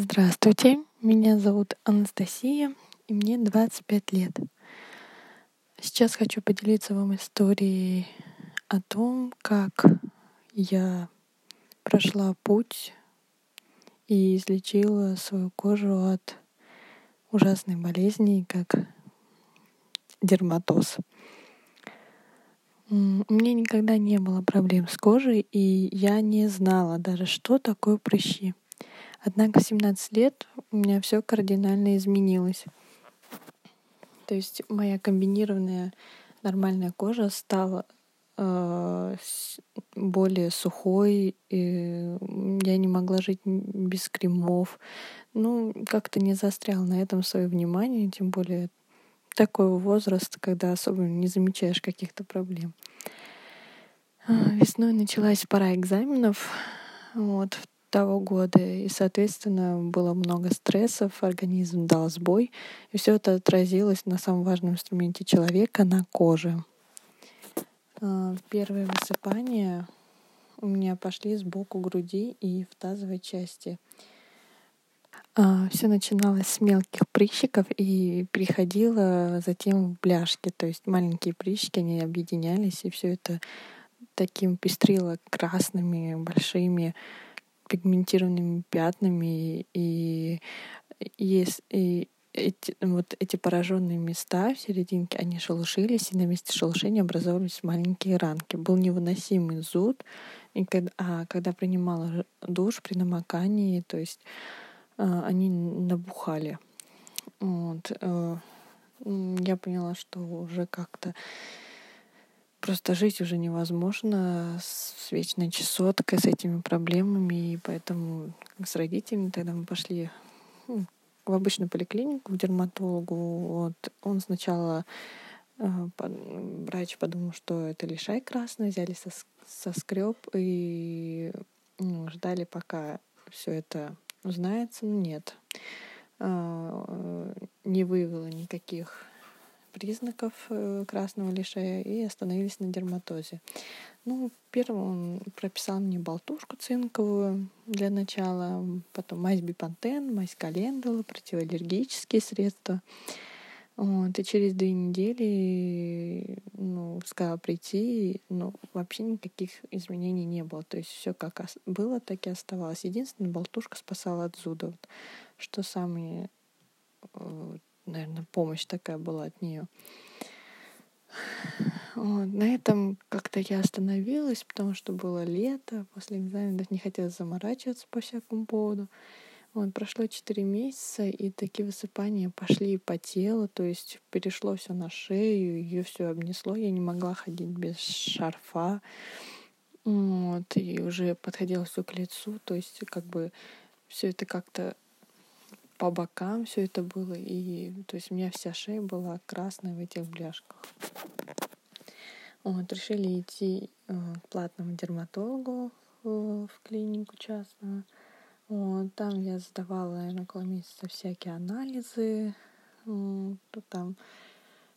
Здравствуйте, меня зовут Анастасия, и мне 25 лет. Сейчас хочу поделиться вам историей о том, как я прошла путь и излечила свою кожу от ужасной болезни, как дерматоз. У меня никогда не было проблем с кожей, и я не знала даже, что такое прыщи. Однако в 17 лет у меня все кардинально изменилось. То есть моя комбинированная нормальная кожа стала э, более сухой, и я не могла жить без кремов. Ну, как-то не застрял на этом свое внимание, тем более такой возраст, когда особо не замечаешь каких-то проблем. Весной началась пора экзаменов. Вот, того года, и, соответственно, было много стрессов, организм дал сбой, и все это отразилось на самом важном инструменте человека, на коже. А, первые высыпания у меня пошли сбоку груди и в тазовой части. А, все начиналось с мелких прыщиков и приходило затем в бляшки, то есть маленькие прыщики, они объединялись, и все это таким пестрило красными большими пигментированными пятнами и есть и эти, вот эти пораженные места в серединке, они шелушились, и на месте шелушения образовывались маленькие ранки. Был невыносимый зуд, и когда, а когда принимала душ при намокании, то есть а, они набухали. Вот. А, я поняла, что уже как-то Просто жить уже невозможно с вечной чесоткой, с этими проблемами, и поэтому с родителями тогда мы пошли ну, в обычную поликлинику, к дерматологу. Вот. Он сначала э, врач подумал, что это лишай красный, взяли со, соскреб и ну, ждали, пока все это узнается. Но нет, э, не выявила никаких признаков э, красного лишая и остановились на дерматозе. Ну, первым он прописал мне болтушку цинковую для начала, потом мазь бипантен, мазь календула, противоаллергические средства. Вот, и через две недели ну, сказала прийти, но вообще никаких изменений не было. То есть все как было, так и оставалось. Единственная болтушка спасала от зуда. Вот, что самое э, наверное, помощь такая была от нее. Вот. На этом как-то я остановилась, потому что было лето, после экзаменов не хотелось заморачиваться по всякому поводу. Вот, прошло 4 месяца, и такие высыпания пошли по телу, то есть перешло все на шею, ее все обнесло, я не могла ходить без шарфа. Вот, и уже подходило все к лицу, то есть как бы все это как-то по бокам все это было. И то есть у меня вся шея была красная в этих бляшках. Вот, решили идти э, к платному дерматологу э, в клинику частную. Вот, там я сдавала, наверное, около месяца всякие анализы, вот, там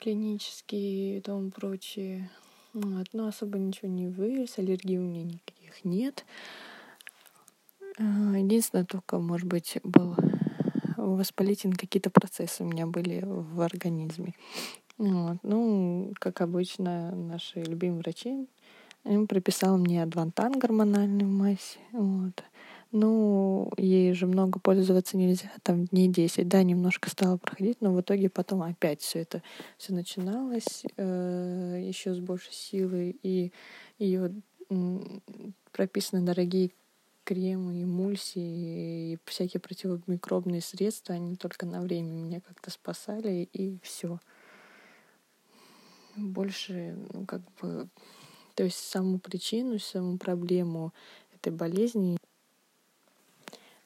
клинические и тому прочее. Вот, но особо ничего не выявилось, аллергии у меня никаких нет. Э, единственное, только, может быть, был воспалительные какие-то процессы у меня были в организме. Вот. Ну, как обычно, наши любимые врачи им прописал мне адвантан гормональную мазь. Вот. Ну, ей же много пользоваться нельзя, там дней 10. Да, немножко стало проходить, но в итоге потом опять все это все начиналось э, еще с большей силой, и ее прописаны дорогие кремы, эмульсии и всякие противомикробные средства, они только на время меня как-то спасали, и все. Больше, ну, как бы, то есть саму причину, саму проблему этой болезни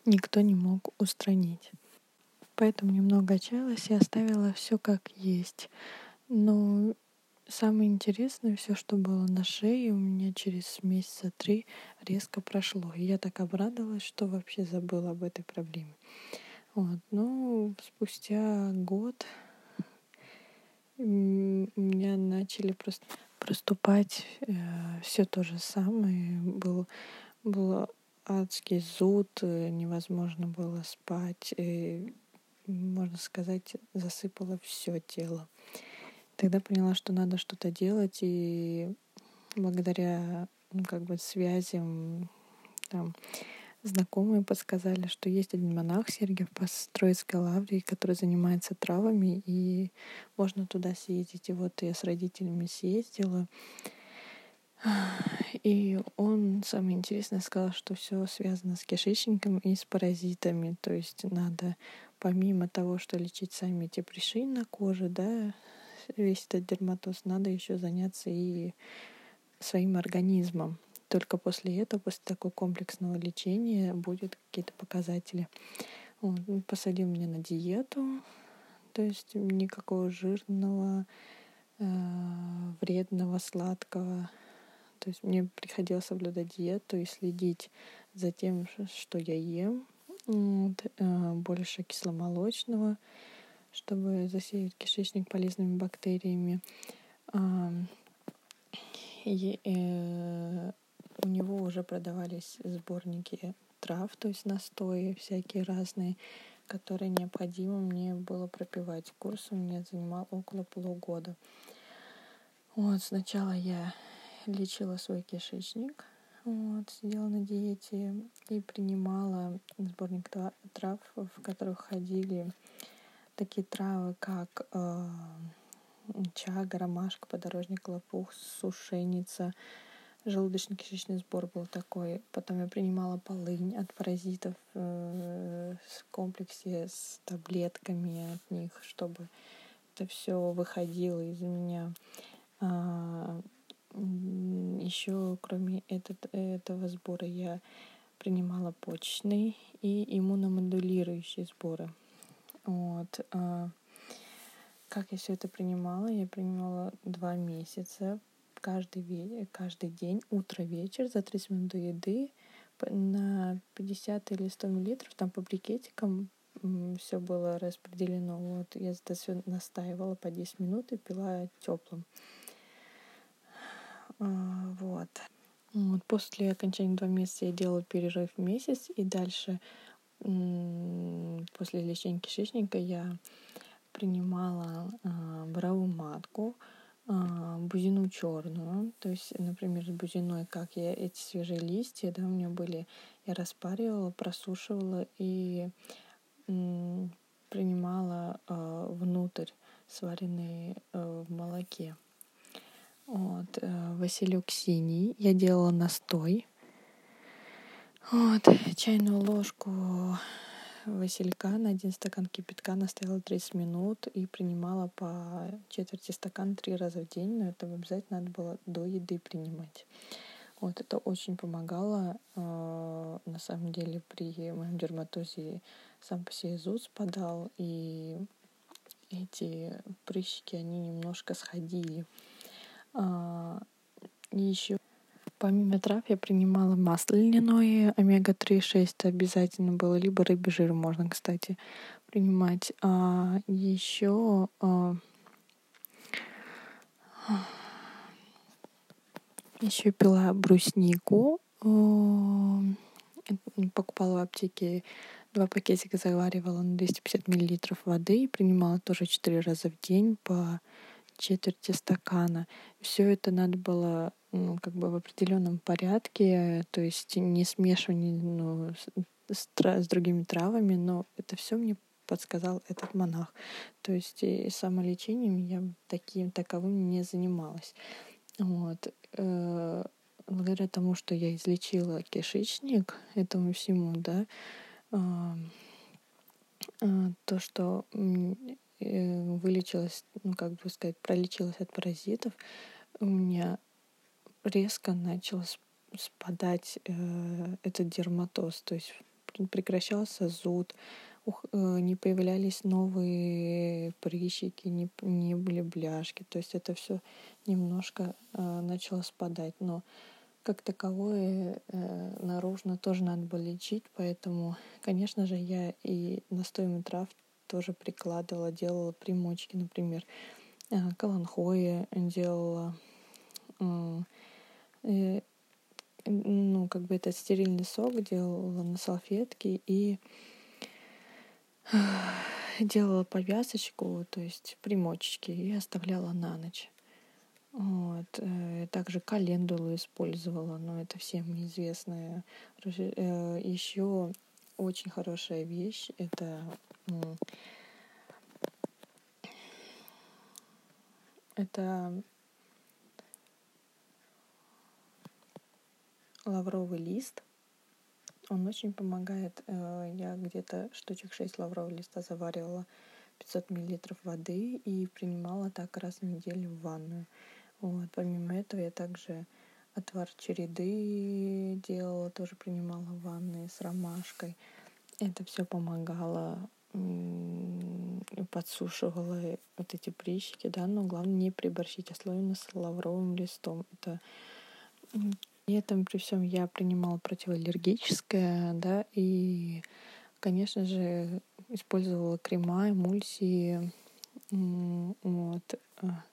никто не мог устранить. Поэтому немного отчаялась и оставила все как есть. Но Самое интересное, все, что было на шее, у меня через месяца три резко прошло. И я так обрадовалась, что вообще забыла об этой проблеме. Вот. Ну, спустя год у меня начали просто проступать э, все то же самое. Был, был адский зуд, невозможно было спать, и, можно сказать, засыпало все тело. Тогда поняла, что надо что-то делать, и благодаря ну, как бы связям там, знакомые подсказали, что есть один монах Сергиев по Троицкой лавре, который занимается травами, и можно туда съездить. И вот я с родителями съездила. И он, самое интересное, сказал, что все связано с кишечником и с паразитами. То есть надо, помимо того, что лечить сами эти прыщи на коже, да, весь этот дерматоз, надо еще заняться и своим организмом. Только после этого, после такого комплексного лечения, будут какие-то показатели. Он посадил меня на диету, то есть никакого жирного, э, вредного, сладкого. То есть мне приходилось соблюдать диету и следить за тем, что я ем. Вот, э, больше кисломолочного, чтобы засеять кишечник полезными бактериями. И, э, у него уже продавались сборники трав, то есть настои всякие разные, которые необходимо мне было пропивать. Курс у меня занимал около полугода. Вот, сначала я лечила свой кишечник, вот, сидела на диете и принимала сборник трав, в которых ходили такие травы, как э, чага, ромашка, подорожник, лопух, сушеница, желудочно-кишечный сбор был такой. Потом я принимала полынь от паразитов э, в комплексе с таблетками от них, чтобы это все выходило из меня. А, еще кроме этот, этого сбора я принимала почечный и иммуномодулирующие сборы. Вот. А, как я все это принимала? Я принимала два месяца каждый, каждый день, утро-вечер, за 30 минут до еды, на 50 или 100 миллилитров, там по брикетикам все было распределено. Вот я это все настаивала по 10 минут и пила теплым. А, вот. вот. После окончания два месяца я делала перерыв месяц, и дальше после лечения кишечника я принимала э, бравую матку, а, бузину черную. То есть, например, с бузиной, как я эти свежие листья, да, у меня были, я распаривала, просушивала и принимала э, внутрь сваренные э, в молоке. Вот, э, Василек синий. Я делала настой. Вот, чайную ложку василька на один стакан кипятка настояла 30 минут и принимала по четверти стакана три раза в день, но это обязательно надо было до еды принимать. Вот это очень помогало. Э, на самом деле при моем дерматозе сам по себе зуд спадал, и эти прыщики, они немножко сходили. А, и еще Помимо трав я принимала масло льняное, омега-3, 6 обязательно было, либо рыбий жир можно, кстати, принимать. А еще а, еще пила бруснику, покупала в аптеке два пакетика, заваривала на 250 миллилитров воды и принимала тоже четыре раза в день по четверти стакана. Все это надо было ну, как бы в определенном порядке, то есть не смешивание ну, с, с другими травами, но это все мне подсказал этот монах. То есть и самолечением я таким таковым не занималась. Вот. Э, благодаря тому, что я излечила кишечник этому всему, да, а, а, то, что вылечилась, ну, как бы сказать, пролечилась от паразитов, у меня резко начал спадать э, этот дерматоз, то есть прекращался зуд, ух, э, не появлялись новые прыщики, не, не были бляшки, то есть это все немножко э, начало спадать, но как таковое э, наружно тоже надо было лечить, поэтому, конечно же, я и настоями трав тоже прикладывала, делала примочки, например, э, каланхои делала, э, ну, как бы этот стерильный сок делала на салфетке и делала повязочку, то есть примочечки, и оставляла на ночь. Вот. Э, также календулу использовала, но это всем известная. Еще очень хорошая вещь — это это лавровый лист. Он очень помогает. Э, я где-то штучек 6 лаврового листа заваривала 500 миллилитров воды и принимала так раз в неделю в ванную. Вот. Помимо этого я также отвар череды делала, тоже принимала в ванной с ромашкой. Это все помогало подсушивала вот эти прыщики, да, но главное не приборщить, особенно с лавровым листом. Это при этом при всем я принимала противоаллергическое, да, и, конечно же, использовала крема, эмульсии, вот. А,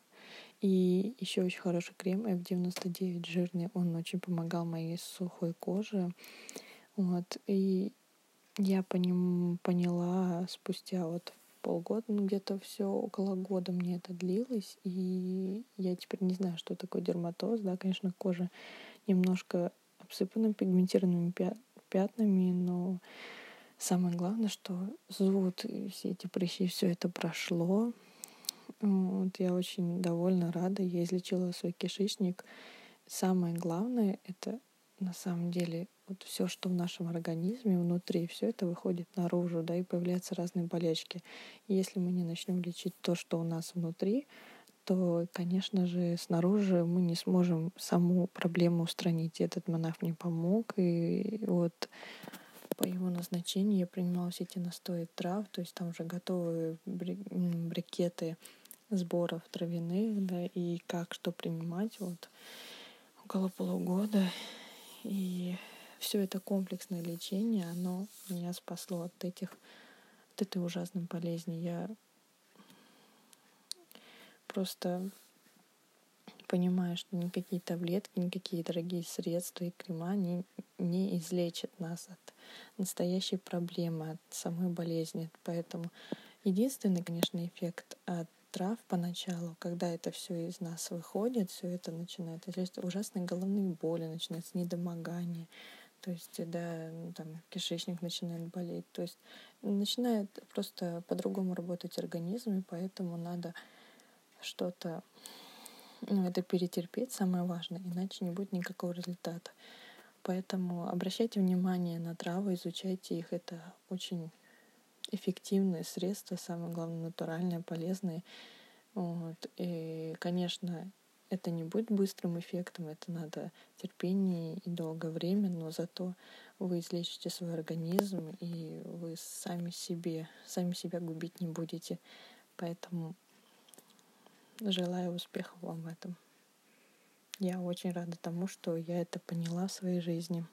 и еще очень хороший крем F99 жирный, он очень помогал моей сухой коже. Вот. И я по ним поняла спустя вот полгода, ну где-то все около года мне это длилось, и я теперь не знаю, что такое дерматоз, да, конечно, кожа немножко обсыпана пигментированными пятнами, но самое главное, что зуд, все эти прыщи, все это прошло. Вот я очень довольна, рада. Я излечила свой кишечник. Самое главное — это на самом деле вот все, что в нашем организме внутри, все это выходит наружу, да, и появляются разные болячки. И если мы не начнем лечить то, что у нас внутри, то, конечно же, снаружи мы не сможем саму проблему устранить. Этот монах мне помог, и вот по его назначению я принимала все эти настои трав, то есть там уже готовые брикеты сборов травяных, да, и как что принимать, вот около полугода. И все это комплексное лечение, оно меня спасло от этих, от этой ужасной болезни. Я просто понимаю, что никакие таблетки, никакие дорогие средства и крема не, не излечат нас от настоящей проблемы, от самой болезни. Поэтому единственный, конечно, эффект от трав поначалу, когда это все из нас выходит, все это начинает, то ужасные головные боли, начинается недомогание, то есть, да, ну, там кишечник начинает болеть. То есть начинает просто по-другому работать организм, и поэтому надо что-то, ну, это перетерпеть, самое важное, иначе не будет никакого результата. Поэтому обращайте внимание на травы, изучайте их. Это очень эффективные средства, самое главное, натуральные, полезные. Вот. И, конечно, это не будет быстрым эффектом, это надо терпение и долгое время, но зато вы излечите свой организм, и вы сами себе, сами себя губить не будете. Поэтому желаю успехов вам в этом. Я очень рада тому, что я это поняла в своей жизни.